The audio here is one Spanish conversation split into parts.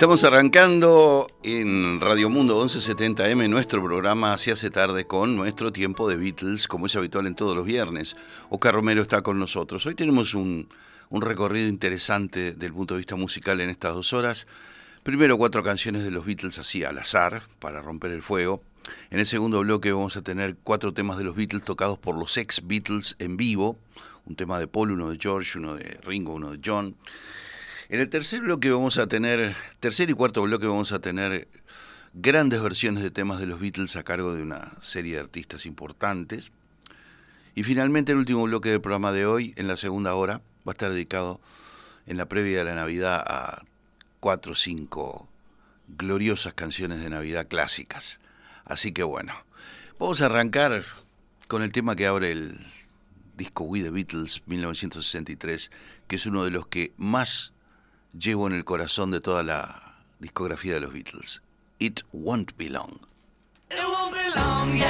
Estamos arrancando en Radio Mundo 1170M nuestro programa Se hace tarde con nuestro tiempo de Beatles, como es habitual en todos los viernes. Oscar Romero está con nosotros. Hoy tenemos un, recorrido interesante del punto de vista musical en estas dos horas. Primero cuatro canciones de los Beatles así al azar, para romper el fuego. En el segundo bloque vamos a tener cuatro temas de los Beatles tocados por los ex Beatles en vivo. Un tema de Paul, uno de George, uno de Ringo, uno de John. En el tercer bloque vamos a tener, tercer y cuarto bloque vamos a tener grandes versiones de temas de los Beatles a cargo de una serie de artistas importantes. Y finalmente el último bloque del programa de hoy, en la segunda hora, va a estar dedicado en la previa de la Navidad a cuatro o cinco gloriosas canciones de Navidad clásicas. Así que bueno, vamos a arrancar con el tema que abre el disco We the Beatles 1963, que es uno de los que más llevo en el corazón de toda la discografía de los Beatles. It won't be long. It won't be long,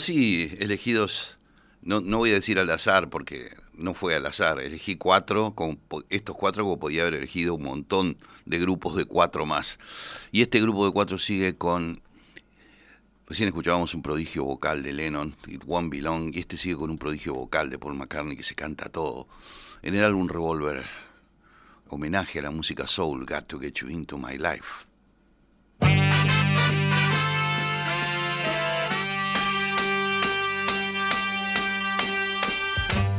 así elegidos, no, no voy a decir al azar porque no fue al azar, elegí cuatro, con estos cuatro como podía haber elegido un montón de grupos de cuatro más. Y este grupo de cuatro sigue con, recién escuchábamos un prodigio vocal de Lennon, It Won't Be Long, y este sigue con un prodigio vocal de Paul McCartney que se canta todo. En el álbum Revolver, homenaje a la música soul, Got to Get You Into My Life.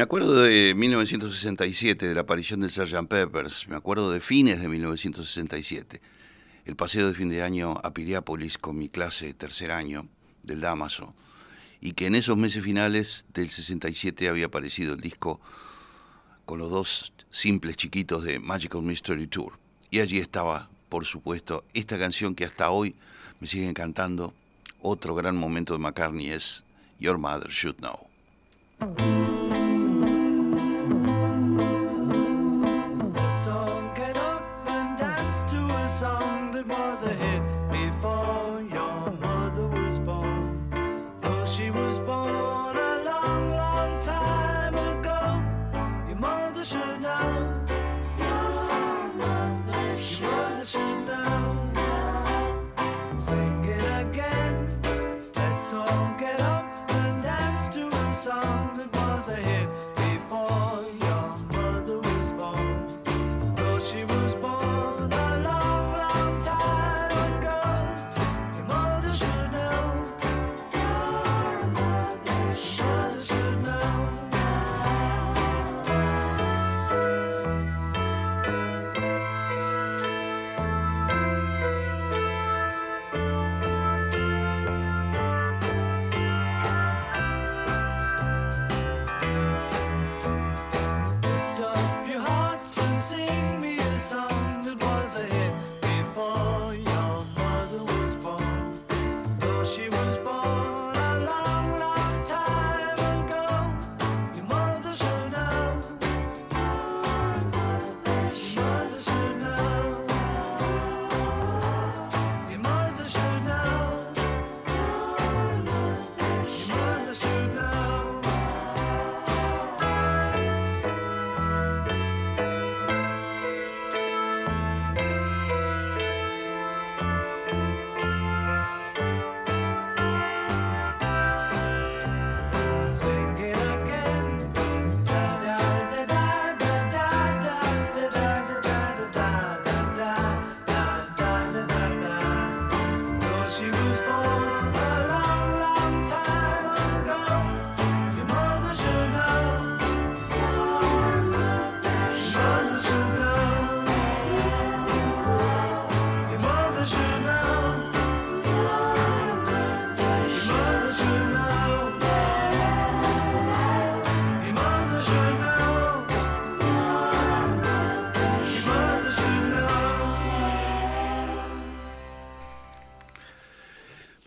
Me acuerdo de 1967, de la aparición del Sgt. Peppers. Me acuerdo de fines de 1967. El paseo de fin de año a Piriápolis con mi clase de tercer año del Damaso. Y que en esos meses finales del 67 había aparecido el disco con los dos simples chiquitos de Magical Mystery Tour. Y allí estaba, por supuesto, esta canción que hasta hoy me sigue encantando. Otro gran momento de McCartney es Your Mother Should Know.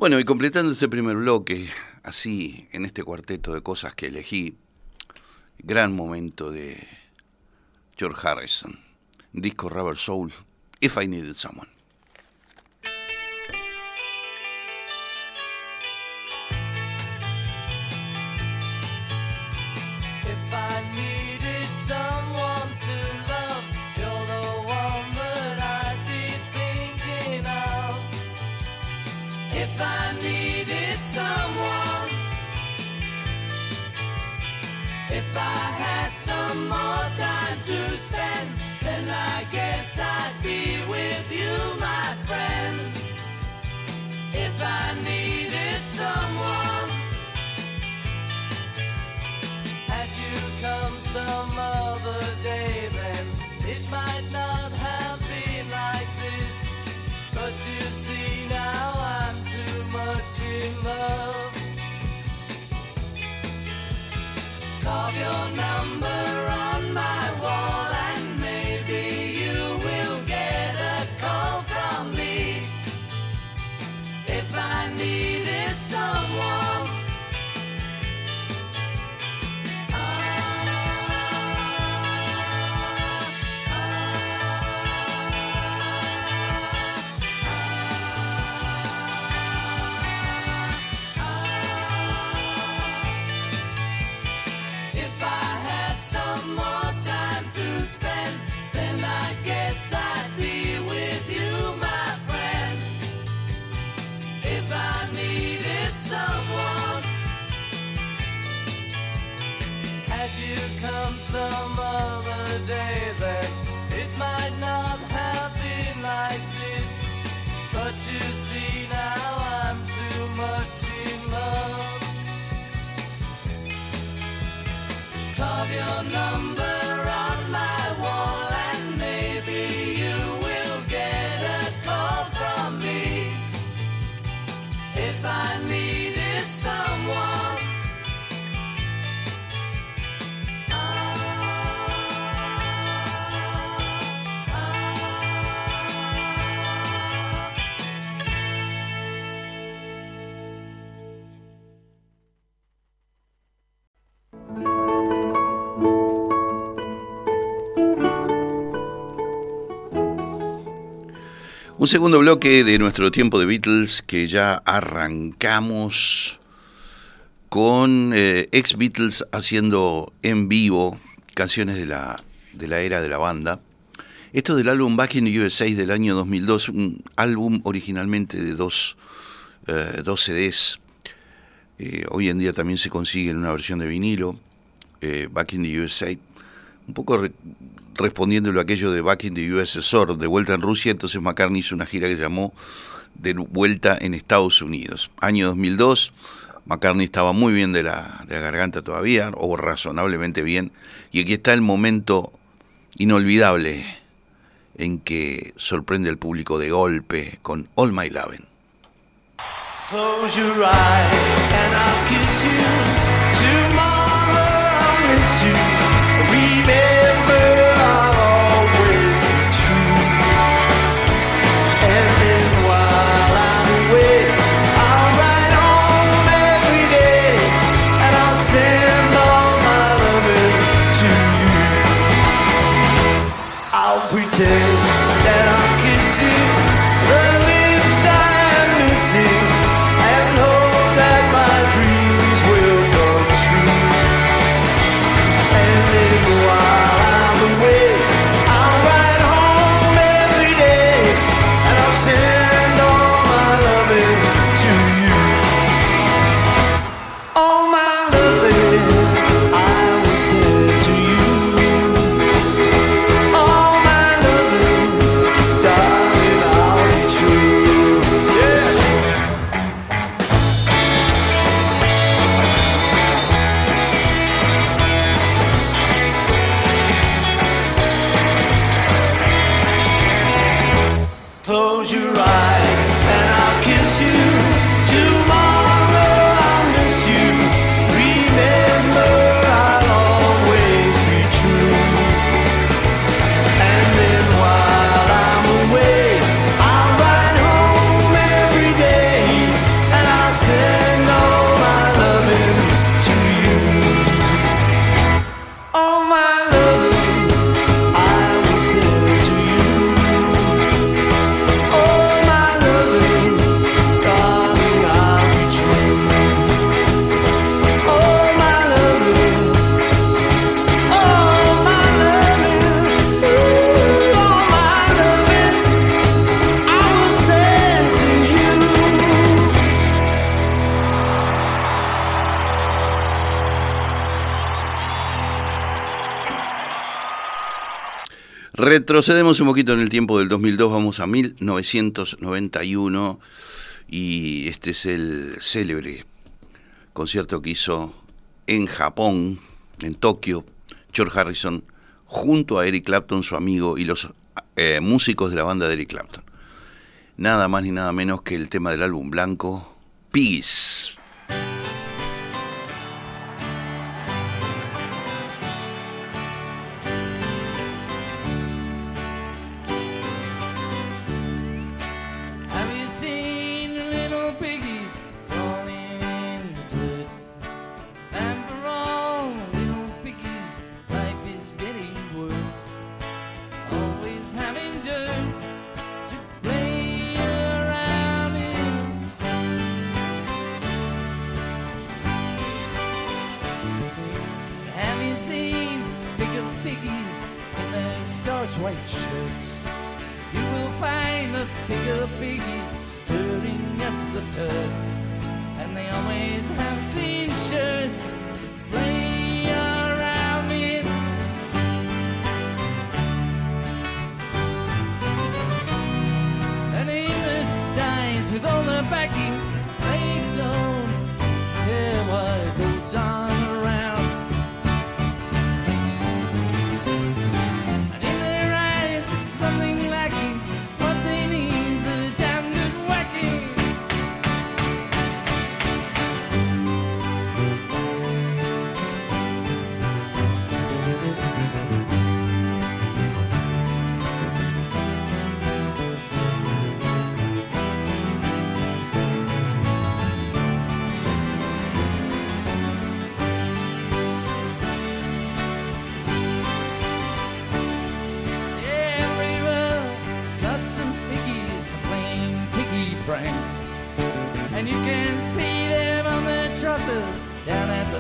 Bueno, y completando este primer bloque, así, en este cuarteto de cosas que elegí, gran momento de George Harrison, disco Rubber Soul, If I Needed Someone. Un segundo bloque de nuestro tiempo de Beatles que ya arrancamos con eh, ex Beatles haciendo en vivo canciones de la, de la era de la banda. Esto del álbum Back in the USA del año 2002, un álbum originalmente de dos, eh, dos CDs. Eh, hoy en día también se consigue en una versión de vinilo, eh, Back in the USA. Un poco respondiéndolo a aquello de Back in the USSR, de vuelta en Rusia, entonces McCartney hizo una gira que llamó De vuelta en Estados Unidos. Año 2002, McCartney estaba muy bien de la, garganta todavía, o razonablemente bien, y aquí está el momento inolvidable en que sorprende al público de golpe con All My Lovin'. Close your eyes and kiss you. I'll pretend that I'm kissing the Retrocedemos un poquito en el tiempo del 2002, vamos a 1991 y este es el célebre concierto que hizo en Japón, en Tokio, George Harrison, junto a Eric Clapton, su amigo, y los eh, músicos de la banda de Eric Clapton. Nada más ni nada menos que el tema del álbum blanco, Peace.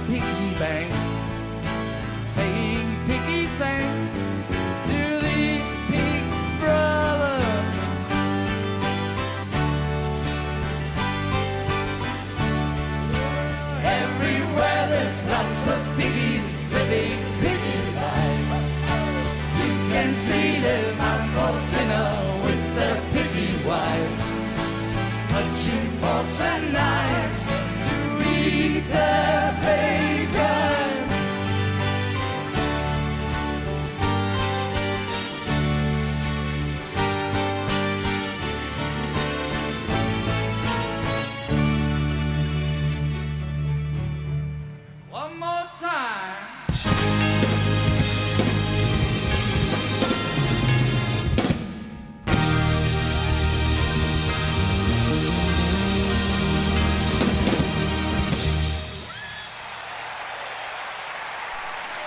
Piggy banks.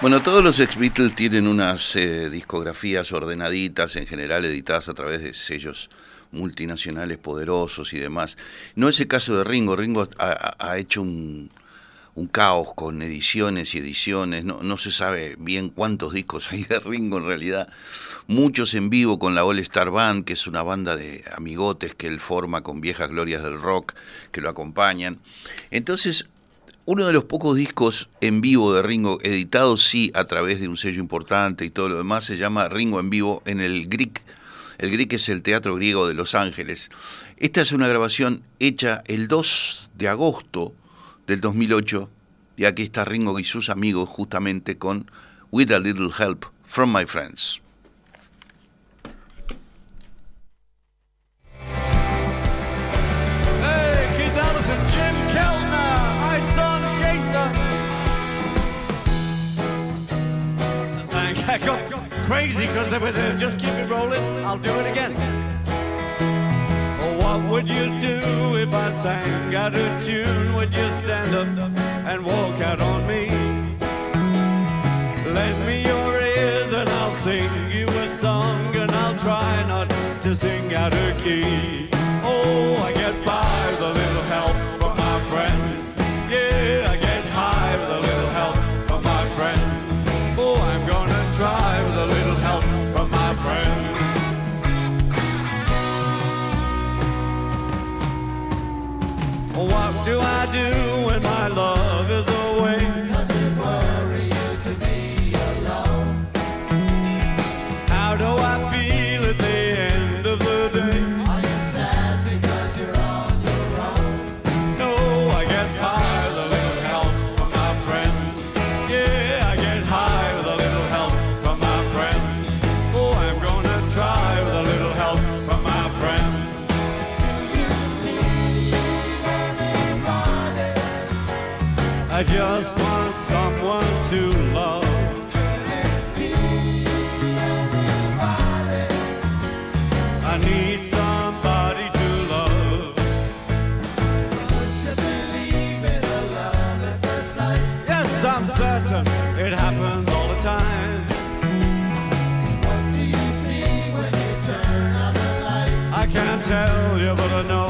Bueno, todos los ex Beatles tienen unas eh, discografías ordenaditas, en general editadas a través de sellos multinacionales poderosos y demás. No es el caso de Ringo. Ringo ha hecho un, un caos con ediciones y ediciones. No, no se sabe bien cuántos discos hay de Ringo en realidad. Muchos en vivo con la All Star Band, que es una banda de amigotes que él forma con viejas glorias del rock que lo acompañan. Entonces, uno de los pocos discos en vivo de Ringo, editados sí a través de un sello importante y todo lo demás, se llama Ringo en vivo en el Greek. El Greek es el Teatro Griego de Los Ángeles. Esta es una grabación hecha el 2 de agosto del 2008 y aquí está Ringo y sus amigos justamente con With a Little Help from My Friends. Crazy because they. Just keep it rolling, I'll do it again. Oh, what would you do if I sang out of tune? Would you stand up and walk out on me? Lend me your ears and I'll sing you a song and I'll try not to sing out of key. Tell you, but I know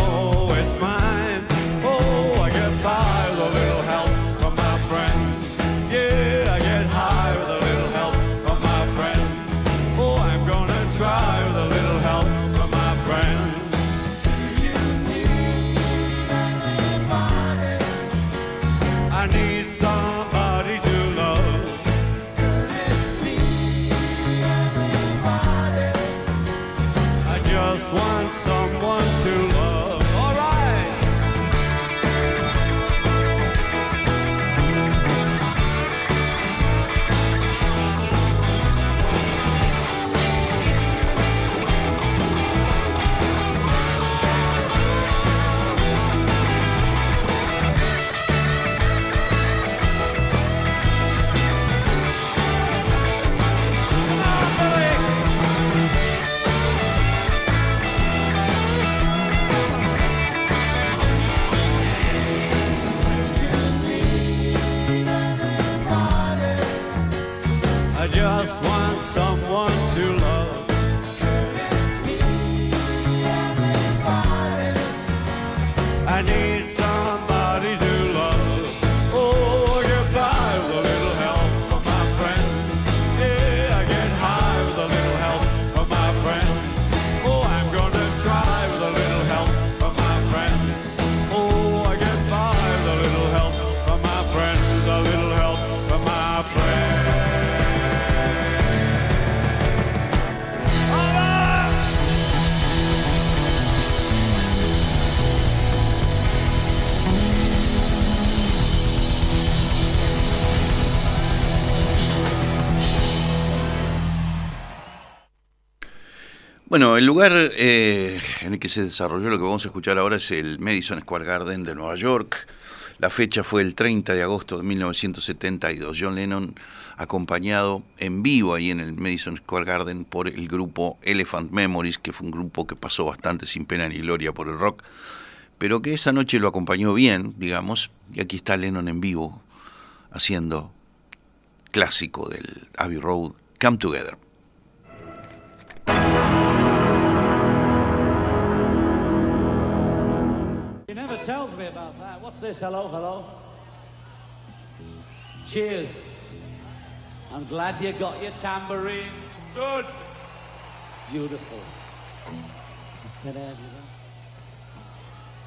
Bueno, el lugar eh, en el que se desarrolló lo que vamos a escuchar ahora es el Madison Square Garden de Nueva York. La fecha fue el 30 de agosto de 1972. John Lennon acompañado en vivo ahí en el Madison Square Garden por el grupo Elephant Memories, que fue un grupo que pasó bastante sin pena ni gloria por el rock, pero que esa noche lo acompañó bien, digamos, y aquí está Lennon en vivo haciendo clásico del Abbey Road, Come Together. About that. What's this? Hello, hello. Cheers. I'm glad you got your tambourine. Good. Beautiful.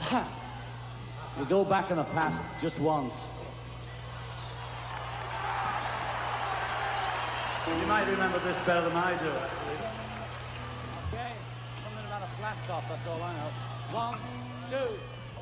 We go back in the past just once. You might remember this better than I do, actually. Okay, something about a flat top, that's all I know. One, two,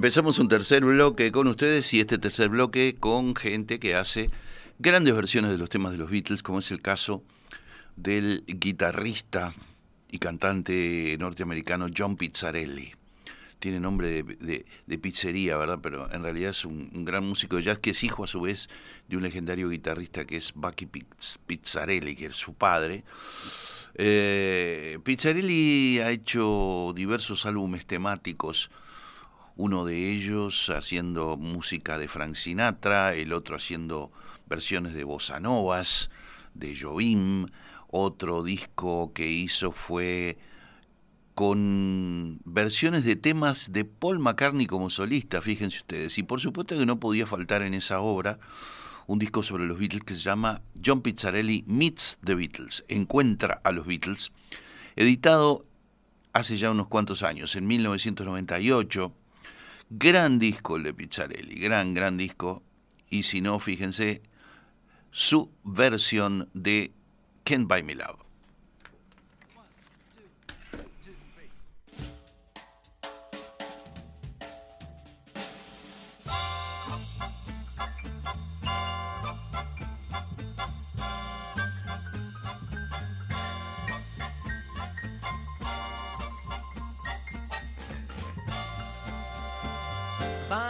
Empezamos un tercer bloque con ustedes y este tercer bloque con gente que hace grandes versiones de los temas de los Beatles, como es el caso del guitarrista y cantante norteamericano John Pizzarelli. Tiene nombre de, de- pizzería, ¿verdad? Pero en realidad es un, gran músico de jazz que es hijo a su vez de un legendario guitarrista que es Bucky Pizz- Pizzarelli, que es su padre. Eh, Pizzarelli ha hecho diversos álbumes temáticos, uno de ellos haciendo música de Frank Sinatra, el otro haciendo versiones de bossa novas, de Jobim, otro disco que hizo fue con versiones de temas de Paul McCartney como solista, fíjense ustedes, y por supuesto que no podía faltar en esa obra un disco sobre los Beatles que se llama John Pizzarelli Meets the Beatles, encuentra a los Beatles, editado hace ya unos cuantos años, en 1998. Gran disco el de Pizzarelli, gran, gran disco. Y si no, fíjense, su versión de Can't Buy Me Love.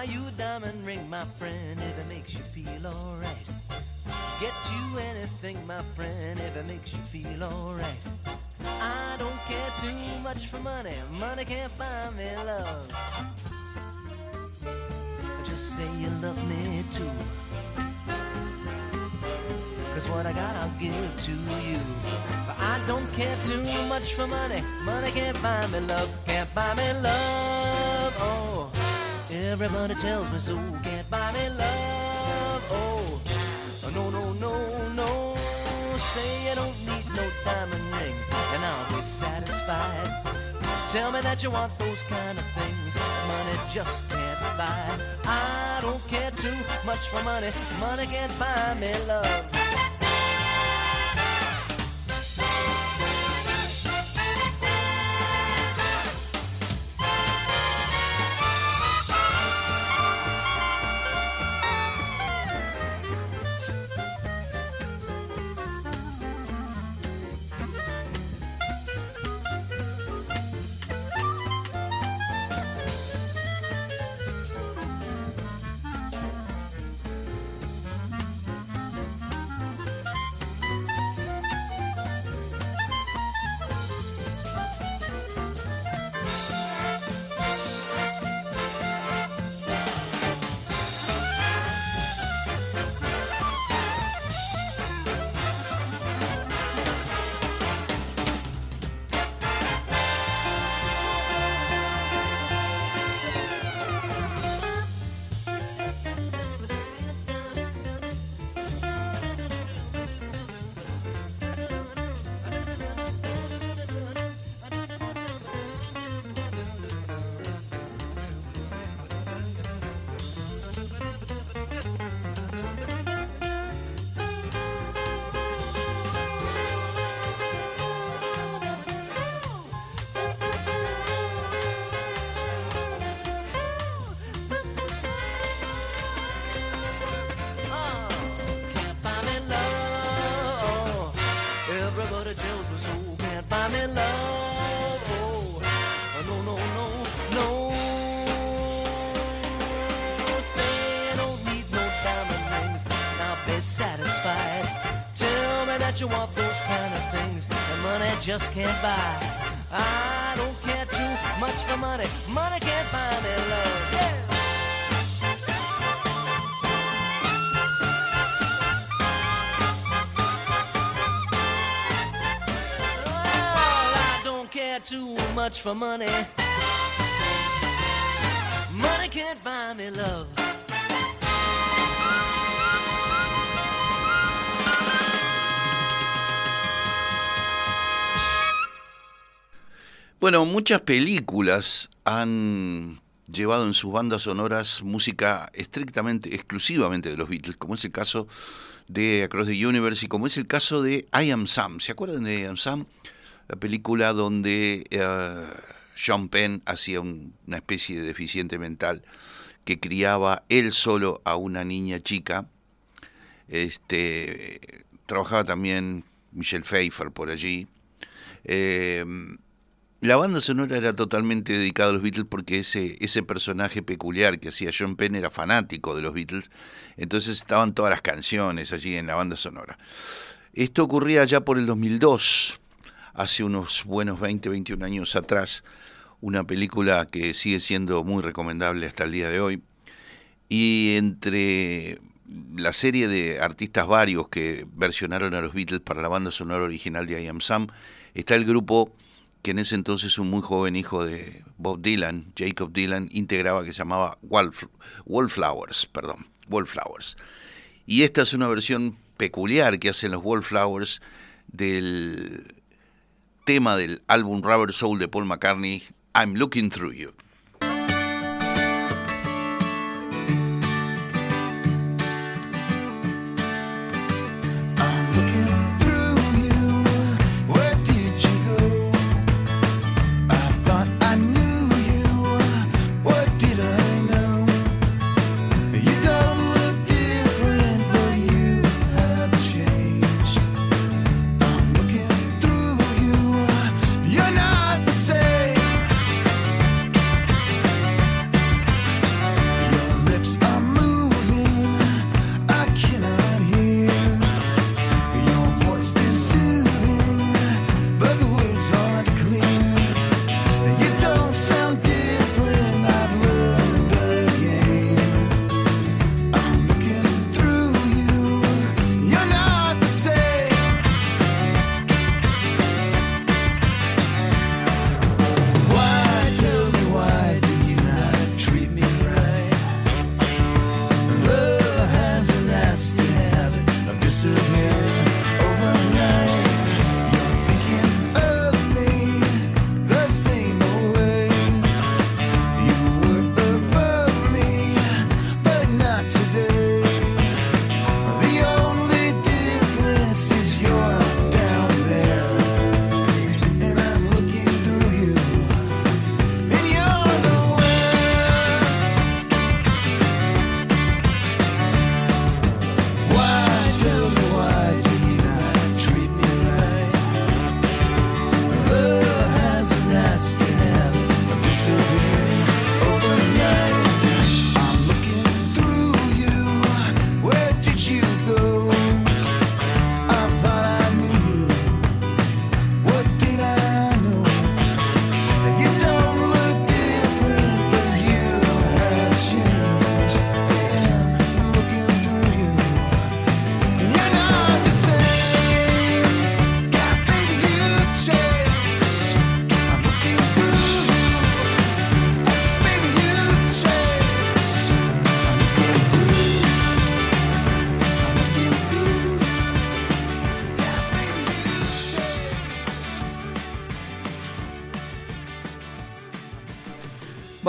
Buy you a diamond ring, my friend, if it makes you feel alright. Get you anything, my friend, if it makes you feel alright. I don't care too much for money, money can't buy me love. Just say you love me too. Cause what I got I'll give to you. But I don't care too much for money. Money can't buy me love, can't buy me love. Oh, everybody tells me so. Can't buy me love. Oh, no, no, no, no. Say you don't need no diamond ring, and I'll be satisfied. Tell me that you want those kind of things money just can't buy. I don't care too much for money. Money can't buy me love. Just can't buy. I don't care too much for money. Money can't buy me love. Yeah. I don't care too much for money. Money can't buy me love. Bueno, muchas películas han llevado en sus bandas sonoras música estrictamente, exclusivamente de los Beatles, como es el caso de Across the Universe y como es el caso de I Am Sam. ¿Se acuerdan de I Am Sam? La película donde eh, Sean Penn hacía un- una especie de deficiente mental que criaba él solo a una niña chica. Este, trabajaba también Michelle Pfeiffer por allí. Eh, la banda sonora era totalmente dedicada a los Beatles porque ese, ese personaje peculiar que hacía John Penn era fanático de los Beatles, entonces estaban todas las canciones allí en la banda sonora. Esto ocurría ya por el 2002, hace unos buenos 20, 21 años atrás, una película que sigue siendo muy recomendable hasta el día de hoy. Y entre la serie de artistas varios que versionaron a los Beatles para la banda sonora original de I Am Sam, está el grupo que en ese entonces un muy joven hijo de Bob Dylan, Jacob Dylan, integraba que se llamaba Wallf- Wallflowers, perdón, Wallflowers. Y esta es una versión peculiar que hacen los Wallflowers del tema del álbum Rubber Soul de Paul McCartney, I'm Looking Through You.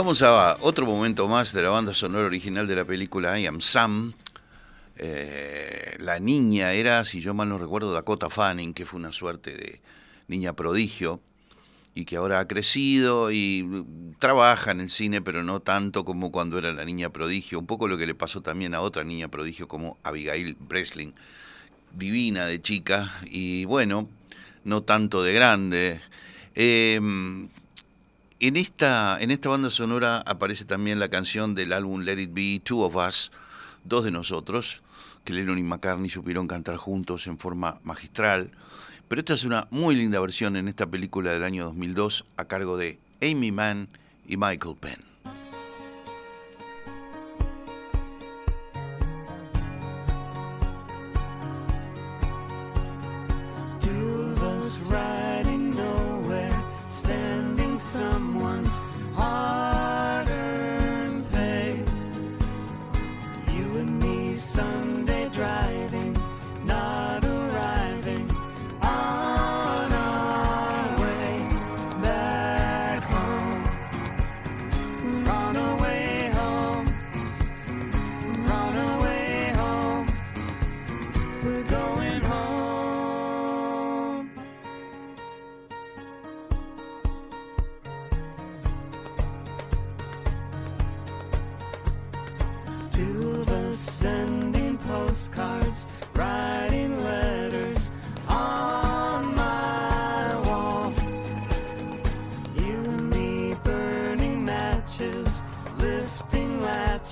Vamos a otro momento más de la banda sonora original de la película I Am Sam. Eh, la niña era, si yo mal no recuerdo, Dakota Fanning, que fue una suerte de niña prodigio y que ahora ha crecido y trabaja en el cine, pero no tanto como cuando era la niña prodigio. Un poco lo que le pasó también a otra niña prodigio como Abigail Breslin, divina de chica y bueno, no tanto de grande. Em, en esta, en esta banda sonora aparece también la canción del álbum Let It Be, Two of Us, dos de nosotros, que Lennon y McCartney supieron cantar juntos en forma magistral. Pero esta es una muy linda versión en esta película del año 2002 a cargo de Amy Mann y Michael Penn.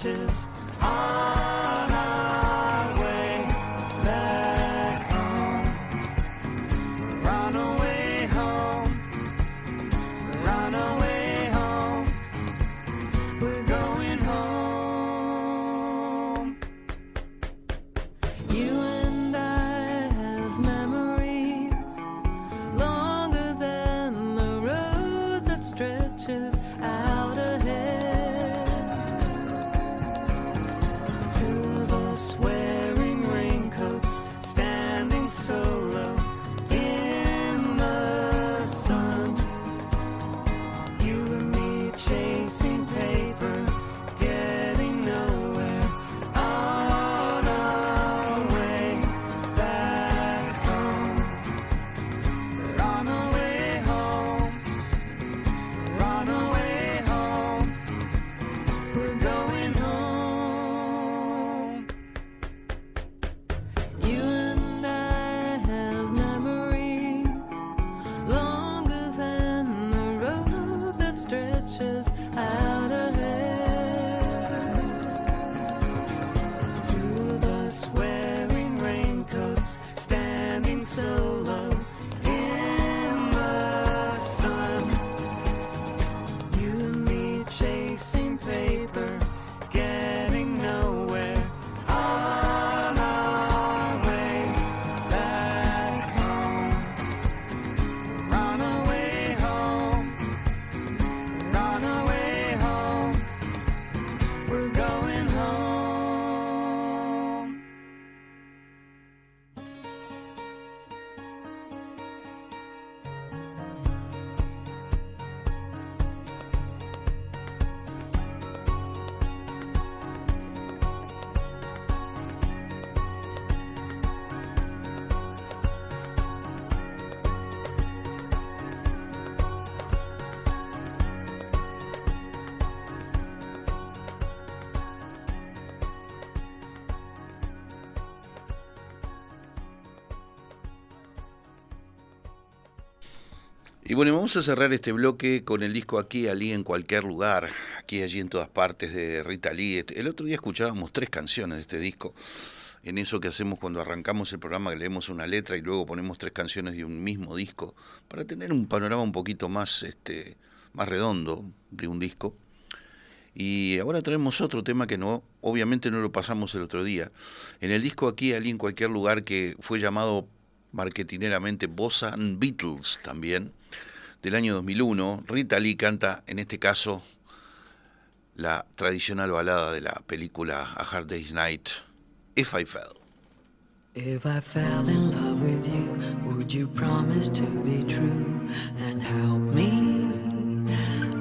touches Y bueno, vamos a cerrar este bloque con el disco Aquí, Allí, en cualquier lugar, aquí, allí, en todas partes de Rita Lee. El otro día escuchábamos tres canciones de este disco, en eso que hacemos cuando arrancamos el programa, que leemos una letra y luego ponemos tres canciones de un mismo disco, para tener un panorama un poquito más, este, más redondo de un disco. Y ahora tenemos otro tema que no, obviamente no lo pasamos el otro día. En el disco Aquí, Allí, en cualquier lugar, que fue llamado marketineramente Bossa and Beatles también, del año 2001, Rita Lee canta, en este caso, la tradicional balada de la película A Hard Day's Night, If I Fell. If I fell in love with you, would you promise to be true and help me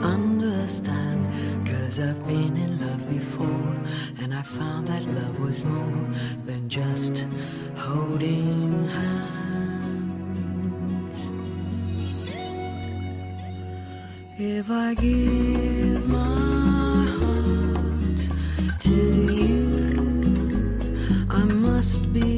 understand? Cause I've been in love before and I found that love was more than just holding hands. If I give my heart to you, I must be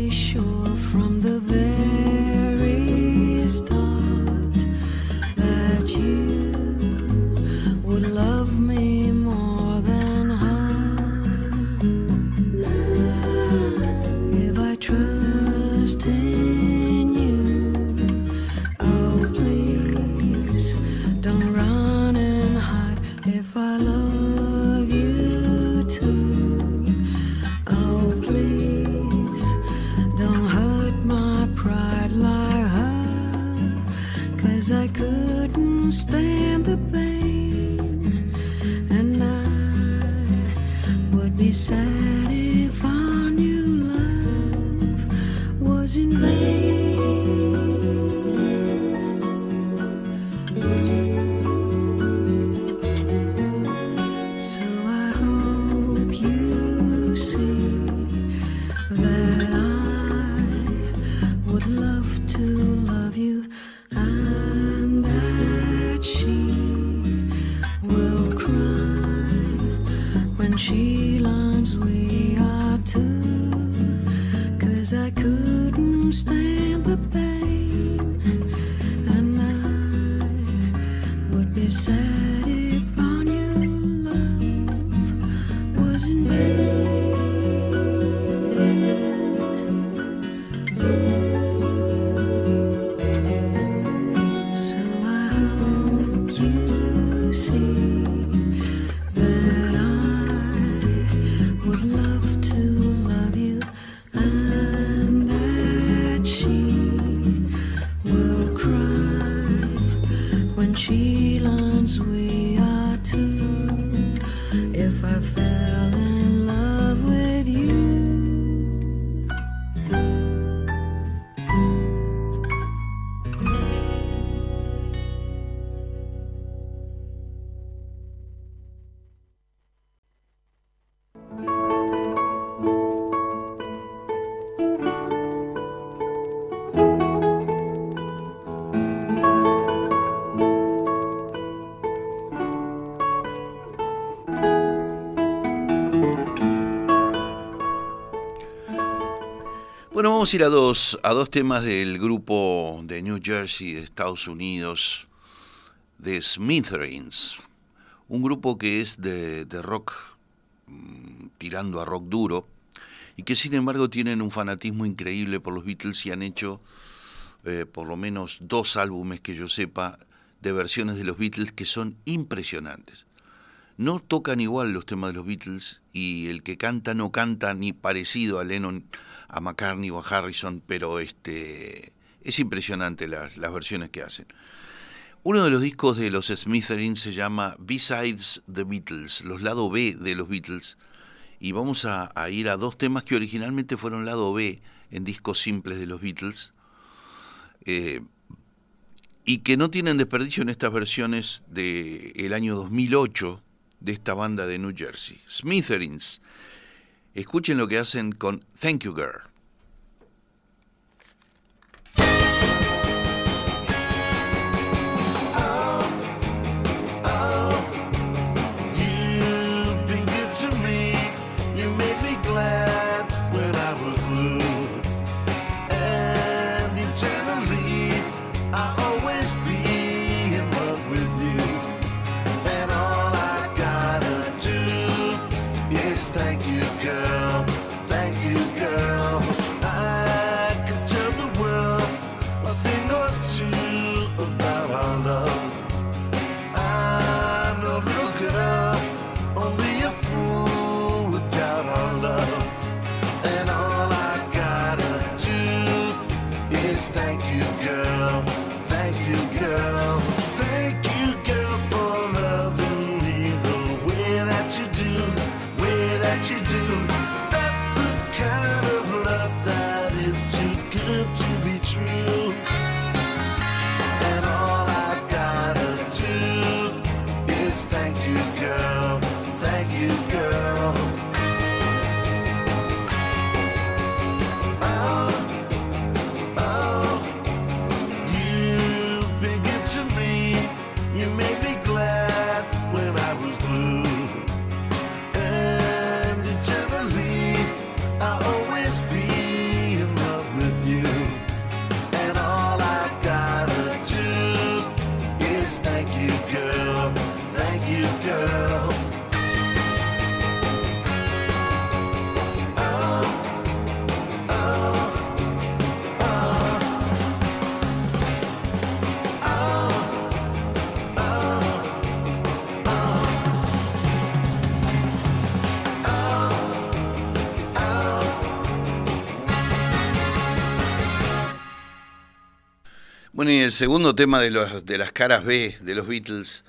vamos a ir a dos, a dos temas del grupo de New Jersey, de Estados Unidos, de Smithereens. Un grupo que es de, rock, mm, tirando a rock duro, y que sin embargo tienen un fanatismo increíble por los Beatles y han hecho eh, por lo menos dos álbumes que yo sepa de versiones de los Beatles que son impresionantes. No tocan igual los temas de los Beatles y el que canta no canta ni parecido a Lennon, a McCartney o a Harrison, pero este es impresionante las, las versiones que hacen. Uno de los discos de los Smithereens se llama Besides the Beatles, los lado B de los Beatles, y vamos a, ir a dos temas que originalmente fueron lado B en discos simples de los Beatles, eh, y que no tienen desperdicio en estas versiones del el año 2008 de esta banda de New Jersey. Smithereens. Escuchen lo que hacen con Thank You Girl. El segundo tema de, las caras B de los Beatles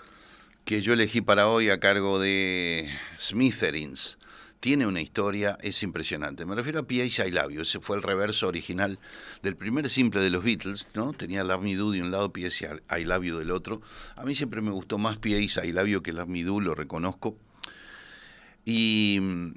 que yo elegí para hoy a cargo de Smithereens. Tiene una historia, es impresionante. Me refiero a P.H. I Love You. Ese fue el reverso original del primer simple de los Beatles, ¿no? Tenía Love Me Do de un lado, P.H. I Love You del otro. A mí siempre me gustó más P.H. I Love You que Love Me Do, lo reconozco. Y mm,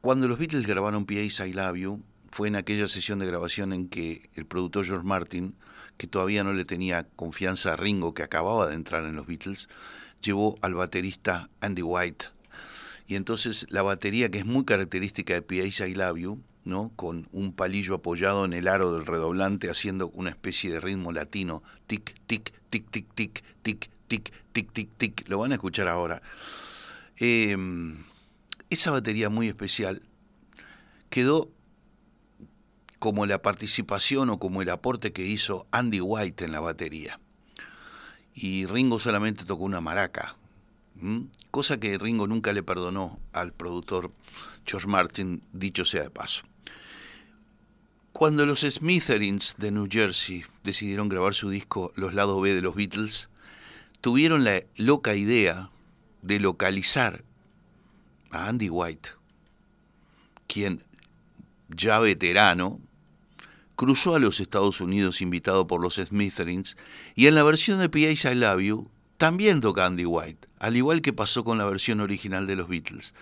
cuando los Beatles grabaron P.H. I Love You, fue en aquella sesión de grabación en que el productor George Martin, que todavía no le tenía confianza a Ringo, que acababa de entrar en los Beatles, llevó al baterista Andy White. Y entonces la batería, que es muy característica de P.H. I Love You, ¿no? con un palillo apoyado en el aro del redoblante, haciendo una especie de ritmo latino, tic, tic, tic, tic, tic, tic, tic, tic, tic, tic, lo van a escuchar ahora. Eh, esa batería muy especial quedó como la participación o como el aporte que hizo Andy White en la batería. Y Ringo solamente tocó una maraca, cosa que Ringo nunca le perdonó al productor George Martin, dicho sea de paso. Cuando los Smithereens de New Jersey decidieron grabar su disco Los lados B de los Beatles, tuvieron la loca idea de localizar a Andy White, quien ya veterano, cruzó a los Estados Unidos invitado por los Smithereens y en la versión de P.A. I Love You también toca Andy White, al igual que pasó con la versión original de los Beatles.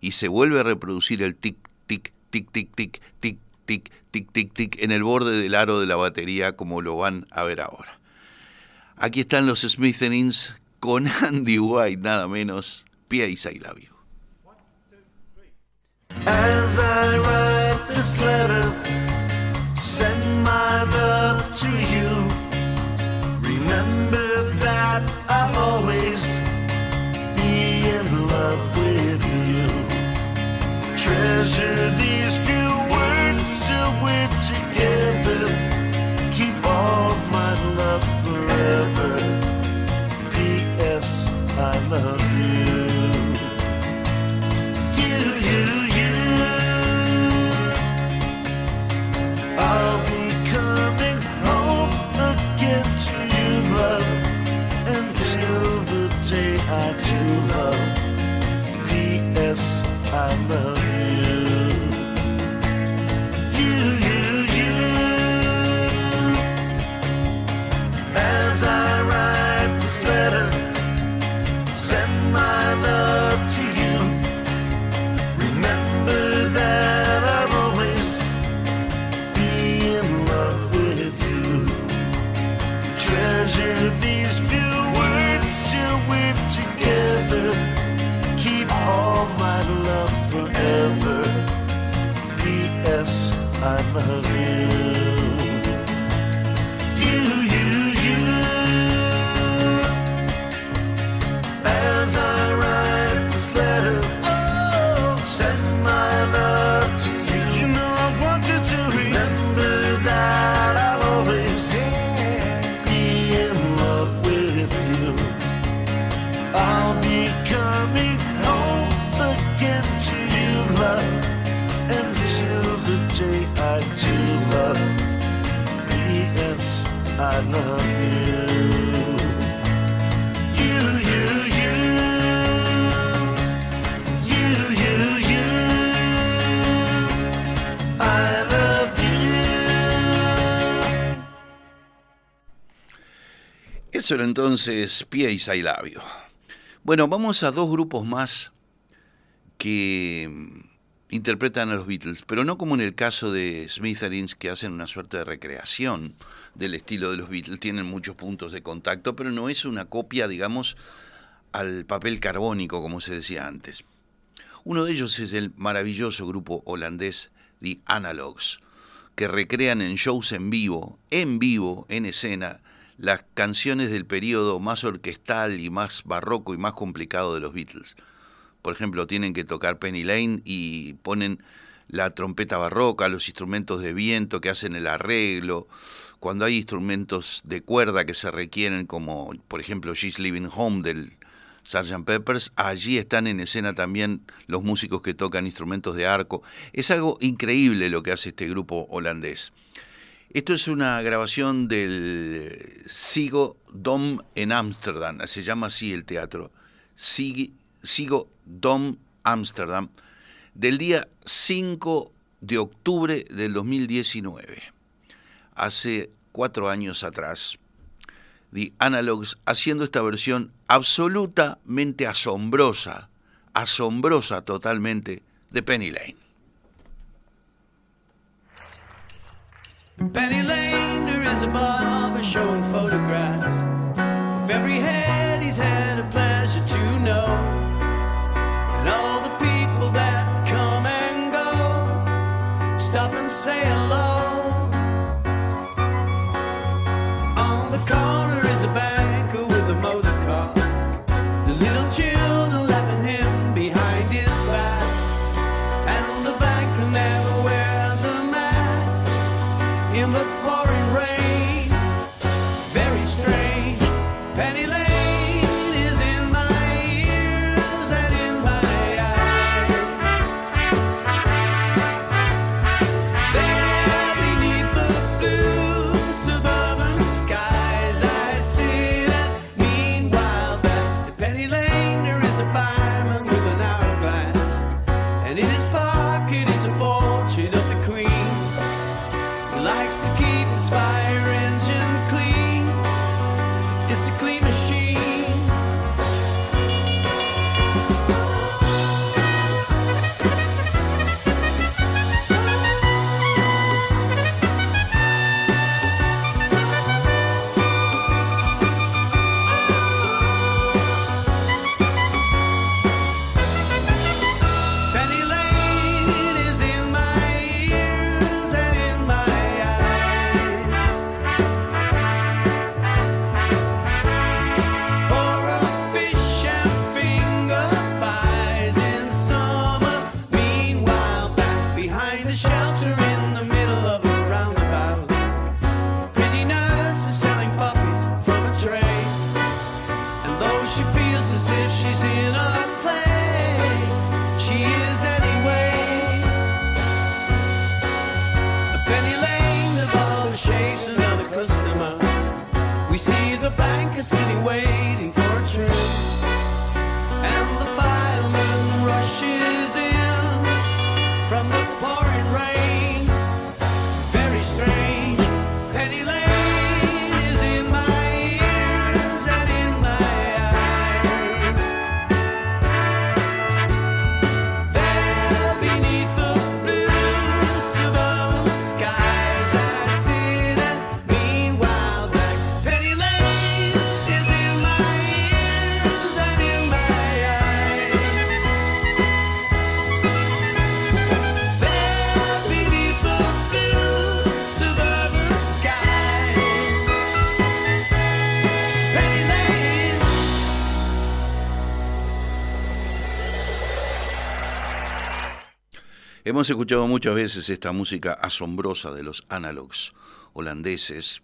Y se vuelve a reproducir el tic, tic, tic, tic, tic, tic, tic, tic, tic, tic en el borde del aro de la batería como lo van a ver ahora. Aquí están los Smithereens con Andy White, nada menos, P.A. I Love You. As I write this letter, send my love to you. Remember that I'll always be in love with you. Treasure these Eso entonces Pie y Sailabio. Bueno, vamos a dos grupos más que interpretan a los Beatles, pero no como en el caso de Smithereens, que hacen una suerte de recreación del estilo de los Beatles. Tienen muchos puntos de contacto, pero no es una copia, digamos, al papel carbónico, como se decía antes. Uno de ellos es el maravilloso grupo holandés The Analogs, que recrean en shows en vivo, en vivo, en escena, las canciones del periodo más orquestal y más barroco y más complicado de los Beatles. Por ejemplo, tienen que tocar Penny Lane y ponen la trompeta barroca, los instrumentos de viento que hacen el arreglo, cuando hay instrumentos de cuerda que se requieren, como por ejemplo She's Living Home del Sgt. Peppers, allí están en escena también los músicos que tocan instrumentos de arco. Es algo increíble lo que hace este grupo holandés. Esto es una grabación del Sigo Dom en Ámsterdam, se llama así el teatro. Sig- Sigo Dom Ámsterdam, del día 5 de octubre del 2019. Hace cuatro años atrás. The Analogs haciendo esta versión absolutamente asombrosa, asombrosa totalmente, de Penny Lane. Penny Lane, there is a barber showing photographs. Of every head he's had a pleasure Hemos escuchado muchas veces esta música asombrosa de los analogs holandeses,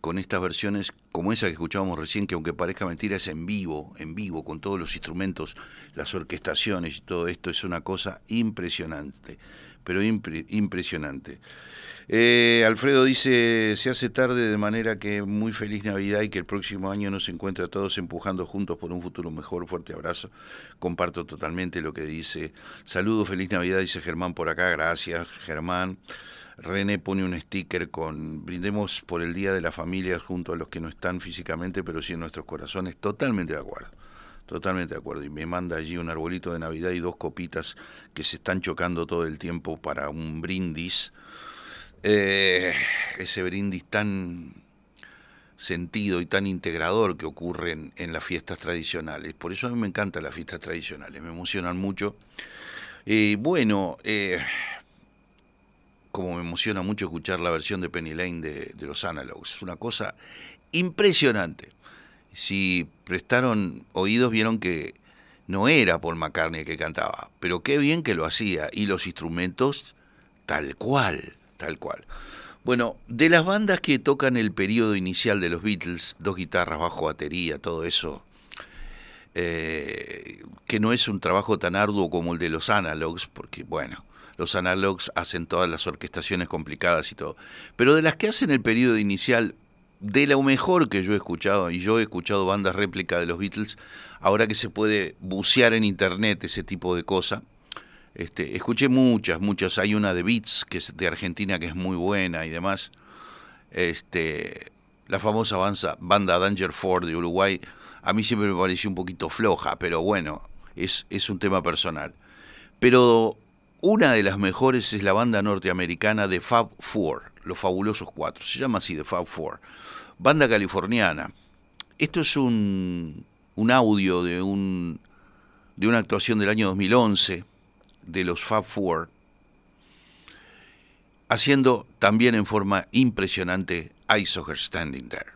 con estas versiones como esa que escuchábamos recién, que aunque parezca mentira es en vivo, en vivo, con todos los instrumentos, las orquestaciones y todo esto, es una cosa impresionante, pero impre- impresionante. Eh, Alfredo dice, se hace tarde de manera que muy feliz Navidad y que el próximo año nos encuentre a todos empujando juntos por un futuro mejor. Fuerte abrazo. Comparto totalmente lo que dice. Saludos, feliz Navidad, dice Germán por acá. Gracias, Germán. René pone un sticker con brindemos por el Día de la Familia junto a los que no están físicamente, pero sí en nuestros corazones. Totalmente de acuerdo. Totalmente de acuerdo. Y me manda allí un arbolito de Navidad y dos copitas que se están chocando todo el tiempo para un brindis. Eh, ese brindis tan sentido y tan integrador que ocurre en, las fiestas tradicionales. Por eso a mí me encantan las fiestas tradicionales, me emocionan mucho. Eh, bueno, como me emociona mucho escuchar la versión de Penny Lane de, los Analogs, es una cosa impresionante. Si prestaron oídos vieron que no era Paul McCartney el que cantaba, pero qué bien que lo hacía y los instrumentos tal cual, tal cual. Bueno, de las bandas que tocan el periodo inicial de los Beatles, dos guitarras, bajo, batería, todo eso, eh, que no es un trabajo tan arduo como el de los analogs, porque bueno, los analogs hacen todas las orquestaciones complicadas y todo, pero de las que hacen el periodo inicial, de lo mejor que yo he escuchado, y yo he escuchado bandas réplica de los Beatles, ahora que se puede bucear en internet ese tipo de cosas, este, escuché muchas, muchas. Hay una de Beats, que es de Argentina, que es muy buena y demás. Este, la famosa banda, Danger Ford de Uruguay, a mí siempre me pareció un poquito floja, pero bueno, es, es un tema personal. Pero una de las mejores es la banda norteamericana de Fab Four, los fabulosos cuatro. Se llama así, de Fab Four. Banda californiana. Esto es un, un audio de, un, de una actuación del año 2011 de los Fab Four, haciendo también en forma impresionante I Saw Her Standing There.